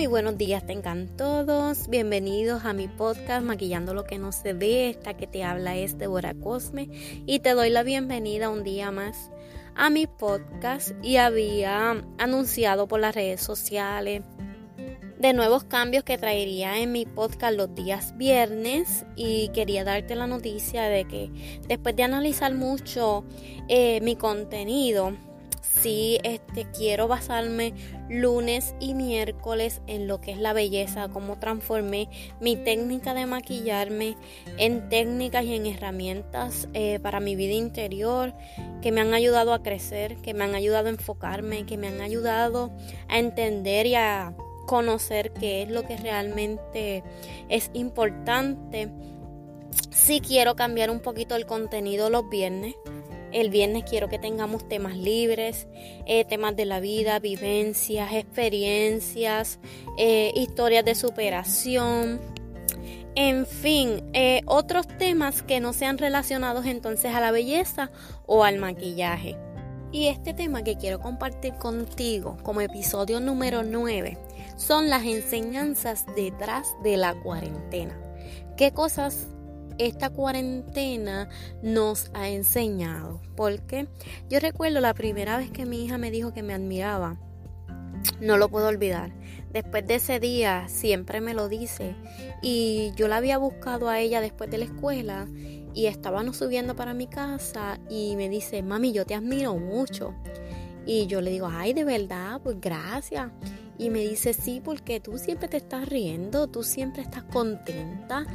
Muy buenos días tengan todos. Bienvenidos a mi podcast Maquillando lo que no se ve. Esta que te habla es Deborah Cosme y te doy la bienvenida un día más a mi podcast y había anunciado por las redes sociales de nuevos cambios que traería en mi podcast los días viernes y quería darte la noticia de que después de analizar mucho eh, mi contenido sí este, quiero basarme lunes y miércoles en lo que es la belleza, cómo transformé mi técnica de maquillarme en técnicas y en herramientas eh, para mi vida interior que me han ayudado a crecer, que me han ayudado a enfocarme, que me han ayudado a entender y a conocer qué es lo que realmente es importante. Sí quiero cambiar un poquito el contenido los viernes el viernes quiero que tengamos temas libres, eh, temas de la vida, vivencias, experiencias, eh, historias de superación. En fin, eh, otros temas que no sean relacionados entonces a la belleza o al maquillaje. Y este tema que quiero compartir contigo como episodio número 9 son las enseñanzas detrás de la cuarentena. ¿Qué cosas esta cuarentena nos ha enseñado. Porque yo recuerdo la primera vez que mi hija me dijo que me admiraba. No lo puedo olvidar. Después de ese día siempre me lo dice. Y yo la había buscado a ella después de la escuela y estábamos subiendo para mi casa y me dice, mami, yo te admiro mucho. Y yo le digo, ay, de verdad, pues gracias. Y me dice, sí, porque tú siempre te estás riendo, tú siempre estás contenta,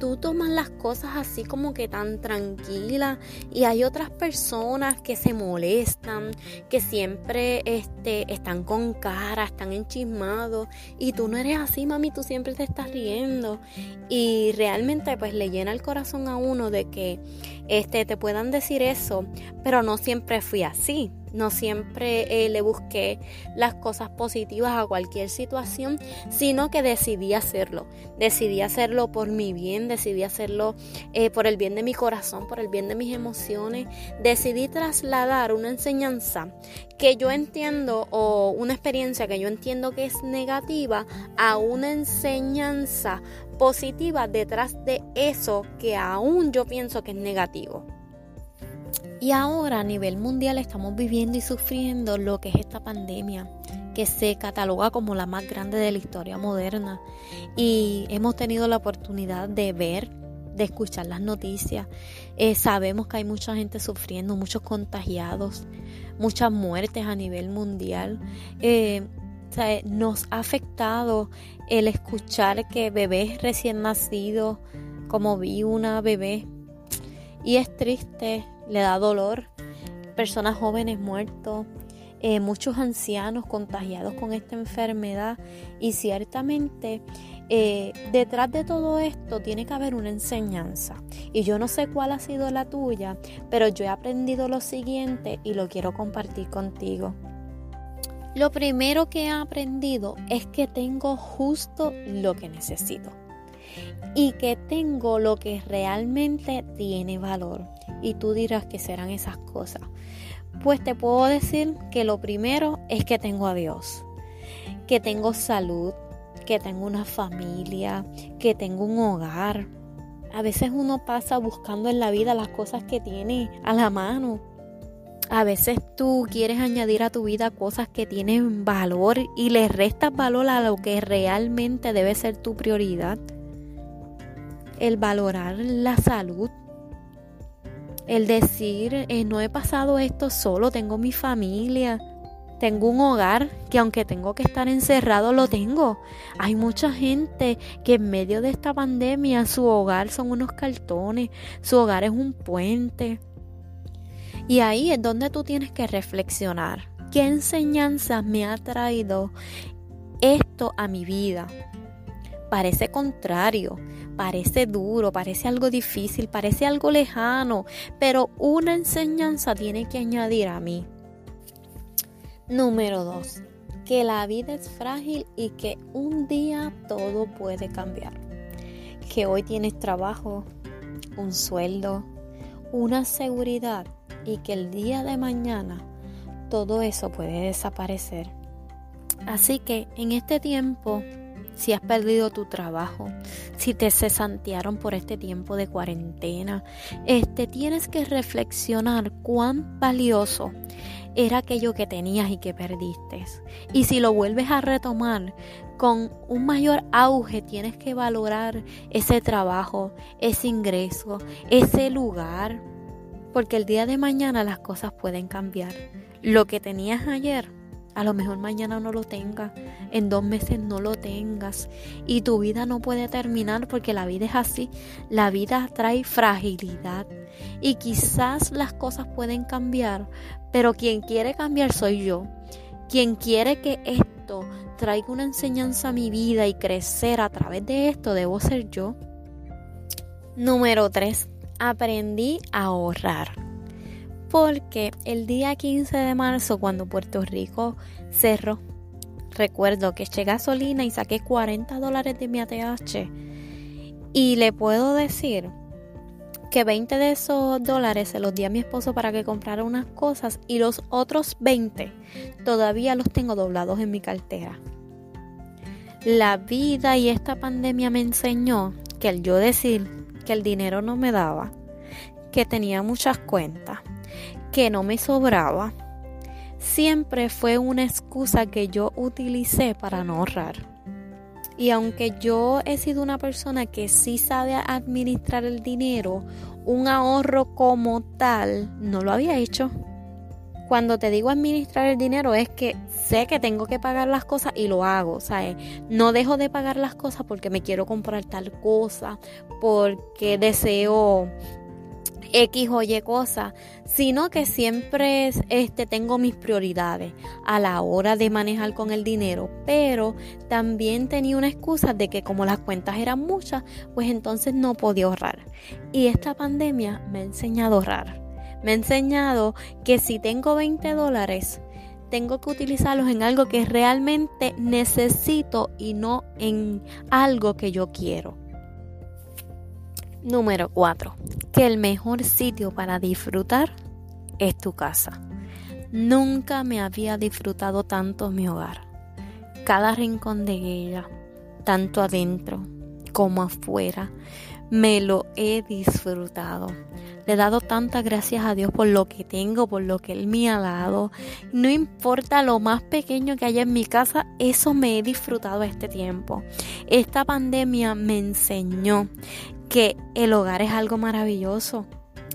tú tomas las cosas así como que tan tranquila y hay otras personas que se molestan, que siempre este, están con cara, están enchismados y tú no eres así, mami, tú siempre te estás riendo. Y realmente pues le llena el corazón a uno de que este, te puedan decir eso, pero no siempre fui así. No siempre eh, le busqué las cosas positivas a cualquier situación, sino que decidí hacerlo. Decidí hacerlo por mi bien, decidí hacerlo eh, por el bien de mi corazón, por el bien de mis emociones. Decidí trasladar una enseñanza que yo entiendo o una experiencia que yo entiendo que es negativa a una enseñanza positiva detrás de eso que aún yo pienso que es negativo. Y ahora a nivel mundial estamos viviendo y sufriendo lo que es esta pandemia, que se cataloga como la más grande de la historia moderna. Y hemos tenido la oportunidad de ver, de escuchar las noticias. Eh, sabemos que hay mucha gente sufriendo, muchos contagiados, muchas muertes a nivel mundial. Eh, nos ha afectado el escuchar que bebés recién nacidos, como vi una bebé, y es triste le da dolor. Personas jóvenes muertos, eh, muchos ancianos contagiados con esta enfermedad y ciertamente eh, detrás de todo esto tiene que haber una enseñanza. Y yo no sé cuál ha sido la tuya, pero yo he aprendido lo siguiente y lo quiero compartir contigo. Lo primero que he aprendido es que tengo justo lo que necesito y que tengo lo que realmente tiene valor. Y tú dirás que serán esas cosas. Pues te puedo decir que lo primero es que tengo a Dios, que tengo salud, que tengo una familia, que tengo un hogar. A veces uno pasa buscando en la vida las cosas que tiene a la mano. A veces tú quieres añadir a tu vida cosas que tienen valor y le restas valor a lo que realmente debe ser tu prioridad el valorar la salud, el decir, eh, no he pasado esto solo, tengo mi familia, tengo un hogar que aunque tengo que estar encerrado, lo tengo. Hay mucha gente que en medio de esta pandemia su hogar son unos cartones, su hogar es un puente. Y ahí es donde tú tienes que reflexionar. ¿Qué enseñanza me ha traído esto a mi vida? Parece contrario, parece duro, parece algo difícil, parece algo lejano, pero una enseñanza tiene que añadir a mí. Número 2. Que la vida es frágil y que un día todo puede cambiar. Que hoy tienes trabajo, un sueldo, una seguridad y que el día de mañana todo eso puede desaparecer. Así que en este tiempo, si has perdido tu trabajo, si te cesantearon por este tiempo de cuarentena, este tienes que reflexionar cuán valioso era aquello que tenías y que perdiste. Y si lo vuelves a retomar con un mayor auge, tienes que valorar ese trabajo, ese ingreso, ese lugar, porque el día de mañana las cosas pueden cambiar. Lo que tenías ayer, a lo mejor mañana no lo tengas, en dos meses no lo tengas y tu vida no puede terminar porque la vida es así, la vida trae fragilidad y quizás las cosas pueden cambiar, pero quien quiere cambiar soy yo. Quien quiere que esto traiga una enseñanza a mi vida y crecer a través de esto debo ser yo. Número 3. Aprendí a ahorrar. Porque el día 15 de marzo, cuando Puerto Rico cerró, recuerdo que eché gasolina y saqué 40 dólares de mi ATH. Y le puedo decir que 20 de esos dólares se los di a mi esposo para que comprara unas cosas y los otros 20 todavía los tengo doblados en mi cartera. La vida y esta pandemia me enseñó que el yo decir que el dinero no me daba, que tenía muchas cuentas, que no me sobraba, siempre fue una excusa que yo utilicé para no ahorrar. Y aunque yo he sido una persona que sí sabe administrar el dinero, un ahorro como tal no lo había hecho. Cuando te digo administrar el dinero es que sé que tengo que pagar las cosas y lo hago, ¿sabes? No dejo de pagar las cosas porque me quiero comprar tal cosa, porque deseo X o Y cosa, sino que siempre este, tengo mis prioridades a la hora de manejar con el dinero, pero también tenía una excusa de que como las cuentas eran muchas, pues entonces no podía ahorrar. Y esta pandemia me ha enseñado a ahorrar. Me ha enseñado que si tengo 20 dólares, tengo que utilizarlos en algo que realmente necesito y no en algo que yo quiero. Número 4. Que el mejor sitio para disfrutar es tu casa. Nunca me había disfrutado tanto mi hogar. Cada rincón de ella, tanto adentro como afuera, me lo he disfrutado. Le he dado tantas gracias a Dios por lo que tengo, por lo que Él me ha dado. No importa lo más pequeño que haya en mi casa, eso me he disfrutado este tiempo. Esta pandemia me enseñó que el hogar es algo maravilloso.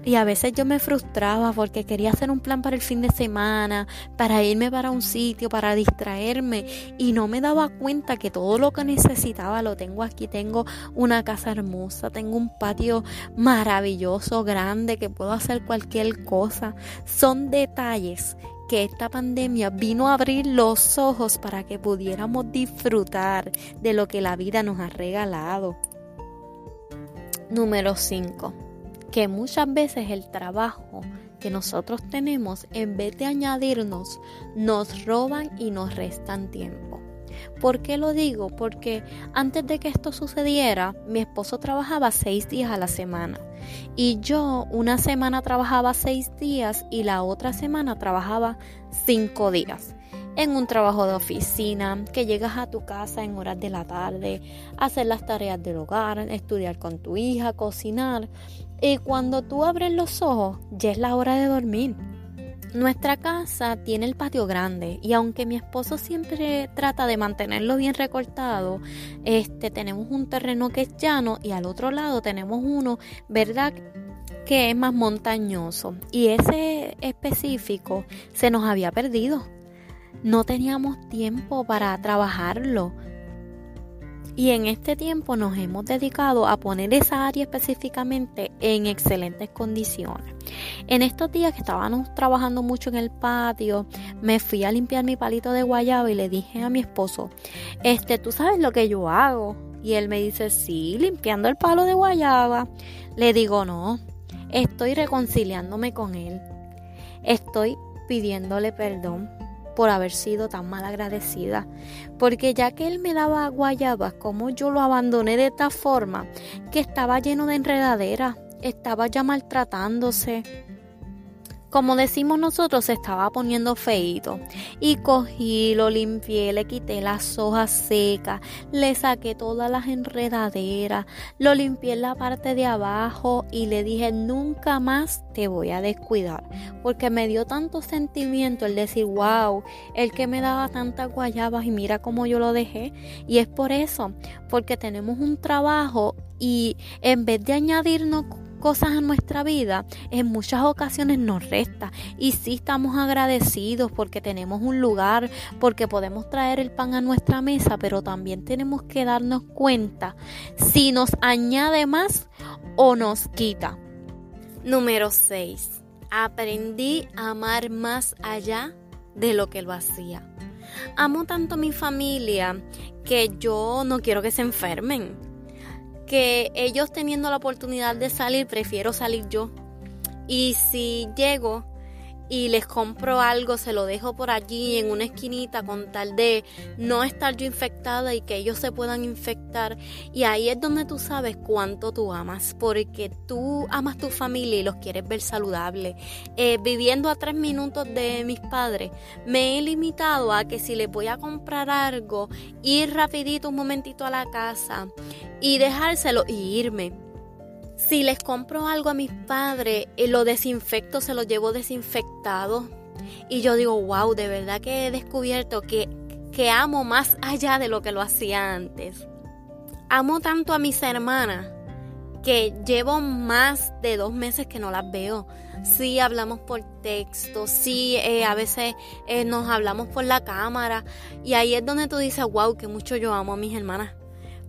Y a veces yo me frustraba porque quería hacer un plan para el fin de semana, para irme para un sitio, para distraerme y no me daba cuenta que todo lo que necesitaba lo tengo aquí. Tengo una casa hermosa, tengo un patio maravilloso, grande, que puedo hacer cualquier cosa. Son detalles que esta pandemia vino a abrir los ojos para que pudiéramos disfrutar de lo que la vida nos ha regalado. Número 5. Que muchas veces el trabajo que nosotros tenemos, en vez de añadirnos, nos roban y nos restan tiempo. ¿Por qué lo digo? Porque antes de que esto sucediera, mi esposo trabajaba seis días a la semana y yo una semana trabajaba seis días y la otra semana trabajaba cinco días en un trabajo de oficina, que llegas a tu casa en horas de la tarde, hacer las tareas del hogar, estudiar con tu hija, cocinar. Y cuando tú abres los ojos, ya es la hora de dormir. Nuestra casa tiene el patio grande y aunque mi esposo siempre trata de mantenerlo bien recortado, este tenemos un terreno que es llano y al otro lado tenemos uno, ¿verdad? que es más montañoso y ese específico se nos había perdido no teníamos tiempo para trabajarlo. Y en este tiempo nos hemos dedicado a poner esa área específicamente en excelentes condiciones. En estos días que estábamos trabajando mucho en el patio, me fui a limpiar mi palito de guayaba y le dije a mi esposo, este, ¿tú sabes lo que yo hago? Y él me dice, sí, limpiando el palo de guayaba. Le digo, no, estoy reconciliándome con él. Estoy pidiéndole perdón por haber sido tan mal agradecida. Porque ya que él me daba guayabas, como yo lo abandoné de esta forma, que estaba lleno de enredadera, estaba ya maltratándose. Como decimos nosotros, se estaba poniendo feito. Y cogí, lo limpié, le quité las hojas secas, le saqué todas las enredaderas, lo limpié en la parte de abajo y le dije, nunca más te voy a descuidar. Porque me dio tanto sentimiento el decir, wow, el que me daba tantas guayabas y mira cómo yo lo dejé. Y es por eso, porque tenemos un trabajo y en vez de añadirnos cosas a nuestra vida, en muchas ocasiones nos resta. Y sí estamos agradecidos porque tenemos un lugar, porque podemos traer el pan a nuestra mesa, pero también tenemos que darnos cuenta si nos añade más o nos quita. Número 6. Aprendí a amar más allá de lo que lo hacía. Amo tanto a mi familia que yo no quiero que se enfermen que ellos teniendo la oportunidad de salir, prefiero salir yo. Y si llego y les compro algo, se lo dejo por allí en una esquinita con tal de no estar yo infectada y que ellos se puedan infectar. Y ahí es donde tú sabes cuánto tú amas, porque tú amas tu familia y los quieres ver saludables. Eh, viviendo a tres minutos de mis padres, me he limitado a que si les voy a comprar algo, ir rapidito un momentito a la casa y dejárselo y irme si les compro algo a mis padres, eh, lo desinfecto, se lo llevo desinfectado. Y yo digo, wow, de verdad que he descubierto que, que amo más allá de lo que lo hacía antes. Amo tanto a mis hermanas que llevo más de dos meses que no las veo. Sí hablamos por texto, sí eh, a veces eh, nos hablamos por la cámara y ahí es donde tú dices, wow, que mucho yo amo a mis hermanas.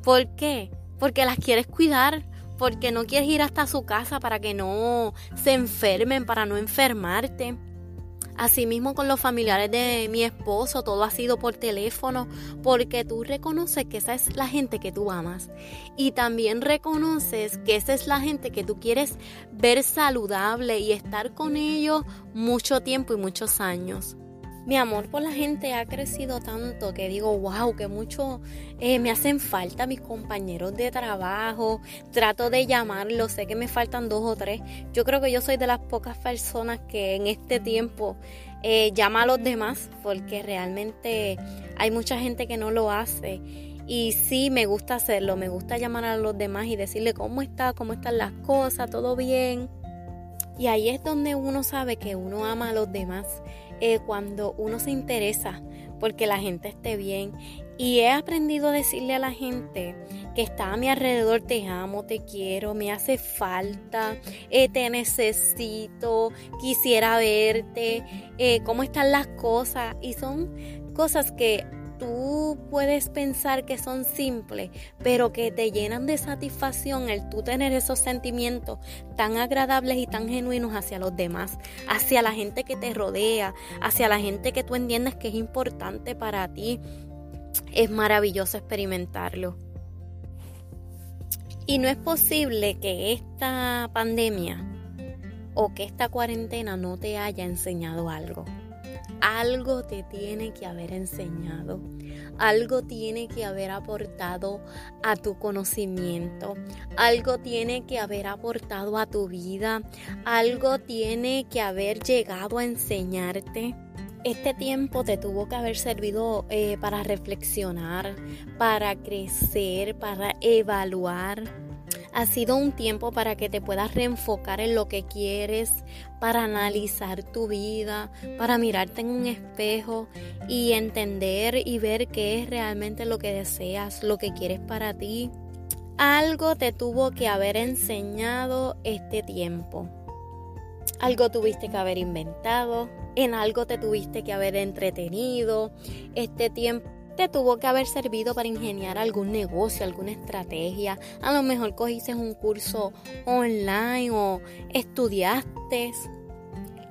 ¿Por qué? Porque las quieres cuidar, porque no quieres ir hasta su casa para que no se enfermen, para no enfermarte. Asimismo con los familiares de mi esposo, todo ha sido por teléfono, porque tú reconoces que esa es la gente que tú amas. Y también reconoces que esa es la gente que tú quieres ver saludable y estar con ellos mucho tiempo y muchos años. Mi amor por la gente ha crecido tanto que digo, wow, que mucho eh, me hacen falta mis compañeros de trabajo. Trato de llamarlos, sé que me faltan dos o tres. Yo creo que yo soy de las pocas personas que en este tiempo eh, llama a los demás porque realmente hay mucha gente que no lo hace. Y sí, me gusta hacerlo, me gusta llamar a los demás y decirle cómo está, cómo están las cosas, todo bien. Y ahí es donde uno sabe que uno ama a los demás eh, cuando uno se interesa porque la gente esté bien. Y he aprendido a decirle a la gente que está a mi alrededor, te amo, te quiero, me hace falta, eh, te necesito, quisiera verte, eh, cómo están las cosas. Y son cosas que tú puedes pensar que son simples, pero que te llenan de satisfacción el tú tener esos sentimientos tan agradables y tan genuinos hacia los demás, hacia la gente que te rodea, hacia la gente que tú entiendes que es importante para ti. Es maravilloso experimentarlo. Y no es posible que esta pandemia o que esta cuarentena no te haya enseñado algo. Algo te tiene que haber enseñado, algo tiene que haber aportado a tu conocimiento, algo tiene que haber aportado a tu vida, algo tiene que haber llegado a enseñarte. Este tiempo te tuvo que haber servido eh, para reflexionar, para crecer, para evaluar ha sido un tiempo para que te puedas reenfocar en lo que quieres, para analizar tu vida, para mirarte en un espejo y entender y ver qué es realmente lo que deseas, lo que quieres para ti. Algo te tuvo que haber enseñado este tiempo. Algo tuviste que haber inventado, en algo te tuviste que haber entretenido. Este tiempo te tuvo que haber servido para ingeniar algún negocio, alguna estrategia. A lo mejor cogiste un curso online o estudiaste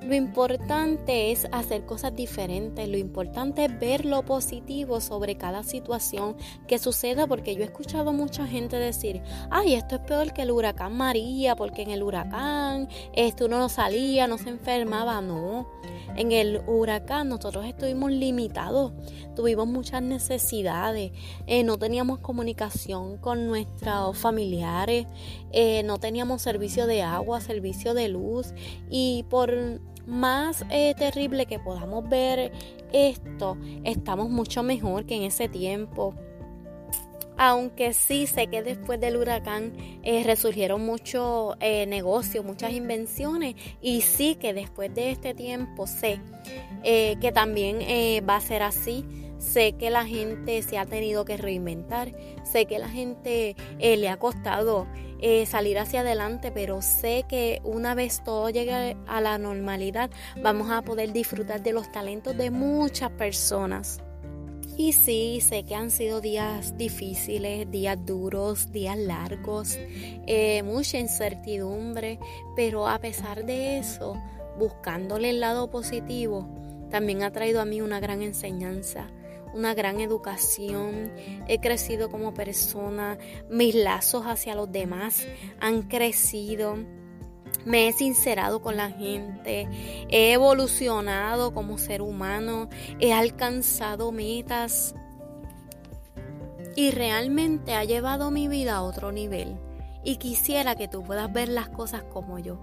lo importante es hacer cosas diferentes, lo importante es ver lo positivo sobre cada situación que suceda, porque yo he escuchado mucha gente decir, ay, esto es peor que el huracán María, porque en el huracán esto no salía, no se enfermaba, no. En el huracán nosotros estuvimos limitados, tuvimos muchas necesidades, eh, no teníamos comunicación con nuestros familiares, eh, no teníamos servicio de agua, servicio de luz y por más eh, terrible que podamos ver esto, estamos mucho mejor que en ese tiempo. Aunque sí sé que después del huracán eh, resurgieron muchos eh, negocios, muchas invenciones y sí que después de este tiempo sé que también va a ser así. Sé que la gente se ha tenido que reinventar, sé que la gente le ha costado eh, salir hacia adelante, pero sé que una vez todo llegue a la normalidad, vamos a poder disfrutar de los talentos de muchas personas. Y sí, sé que han sido días difíciles, días duros, días largos, eh, mucha incertidumbre, pero a pesar de eso, buscándole el lado positivo, también ha traído a mí una gran enseñanza una gran educación, he crecido como persona, mis lazos hacia los demás han crecido. Me he sincerado con la gente, he evolucionado como ser humano, he alcanzado metas y realmente ha llevado mi vida a otro nivel. Y quisiera que tú puedas ver las cosas como yo.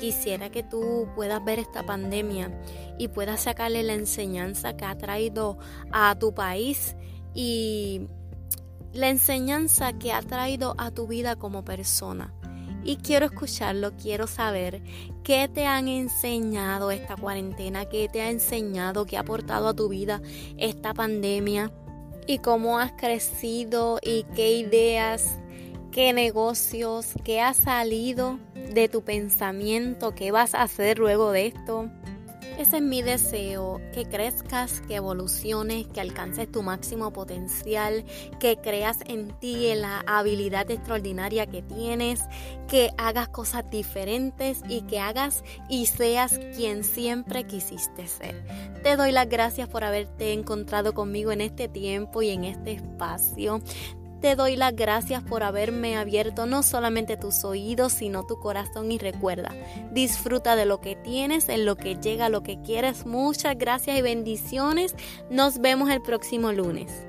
Quisiera que tú puedas ver esta pandemia y puedas sacarle la enseñanza que ha traído a tu país y la enseñanza que ha traído a tu vida como persona. Y quiero escucharlo, quiero saber qué te han enseñado esta cuarentena, qué te ha enseñado, qué ha aportado a tu vida esta pandemia y cómo has crecido y qué ideas qué negocios, qué ha salido de tu pensamiento, qué vas a hacer luego de esto. Ese es mi deseo, que crezcas, que evoluciones, que alcances tu máximo potencial, que creas en ti, en la habilidad extraordinaria que tienes, que hagas cosas diferentes y que hagas y seas quien siempre quisiste ser. Te doy las gracias por haberte encontrado conmigo en este tiempo y en este espacio. Te doy las gracias por haberme abierto no solamente tus oídos, sino tu corazón y recuerda, disfruta de lo que tienes, en lo que llega, lo que quieres. Muchas gracias y bendiciones. Nos vemos el próximo lunes.